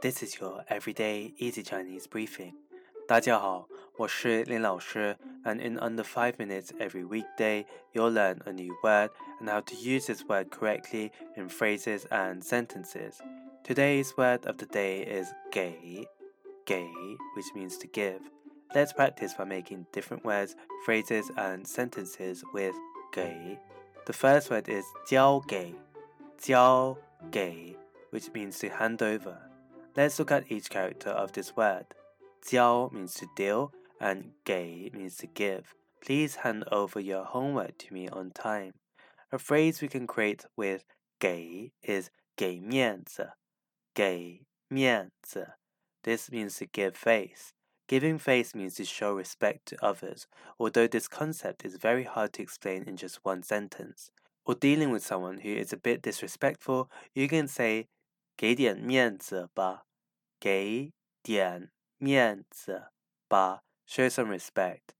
This is your everyday easy Chinese briefing. 大家好，我是林老师，and in under five minutes every weekday, you'll learn a new word and how to use this word correctly in phrases and sentences. Today's word of the day is gei, gei, which means to give. Let's practice by making different words, phrases, and sentences with gei. The first word is 交给,交给,交给 which means to hand over. Let's look at each character of this word. "Jiao" means to deal and "gei" means to give. Please hand over your homework to me on time. A phrase we can create with "gei" is gei mianzi. This means to give face. Giving face means to show respect to others, although this concept is very hard to explain in just one sentence. Or dealing with someone who is a bit disrespectful, you can say 给点面子吧.给点面子吧. Show some respect.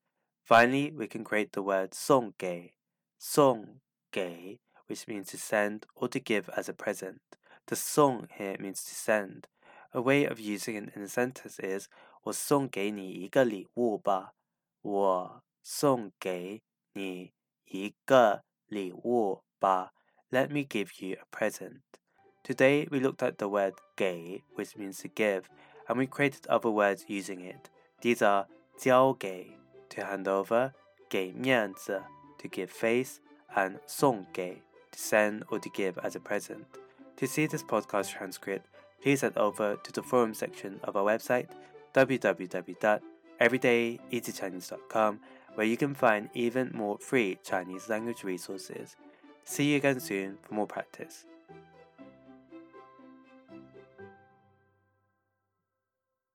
Finally, we can create the word 送给,送给, which means to send or to give as a present. The 送 here means to send. A way of using it in a sentence is 我送给你一个礼物吧。我送给你一个礼物吧. Let me give you a present. Today we looked at the word "gei," which means to give, and we created other words using it. These are 交给 to hand over, 给面子 to give face, and 送给 to send or to give as a present. To see this podcast transcript, please head over to the forum section of our website www.everydayeasychinese.com where you can find even more free Chinese language resources. See you again soon for more practice.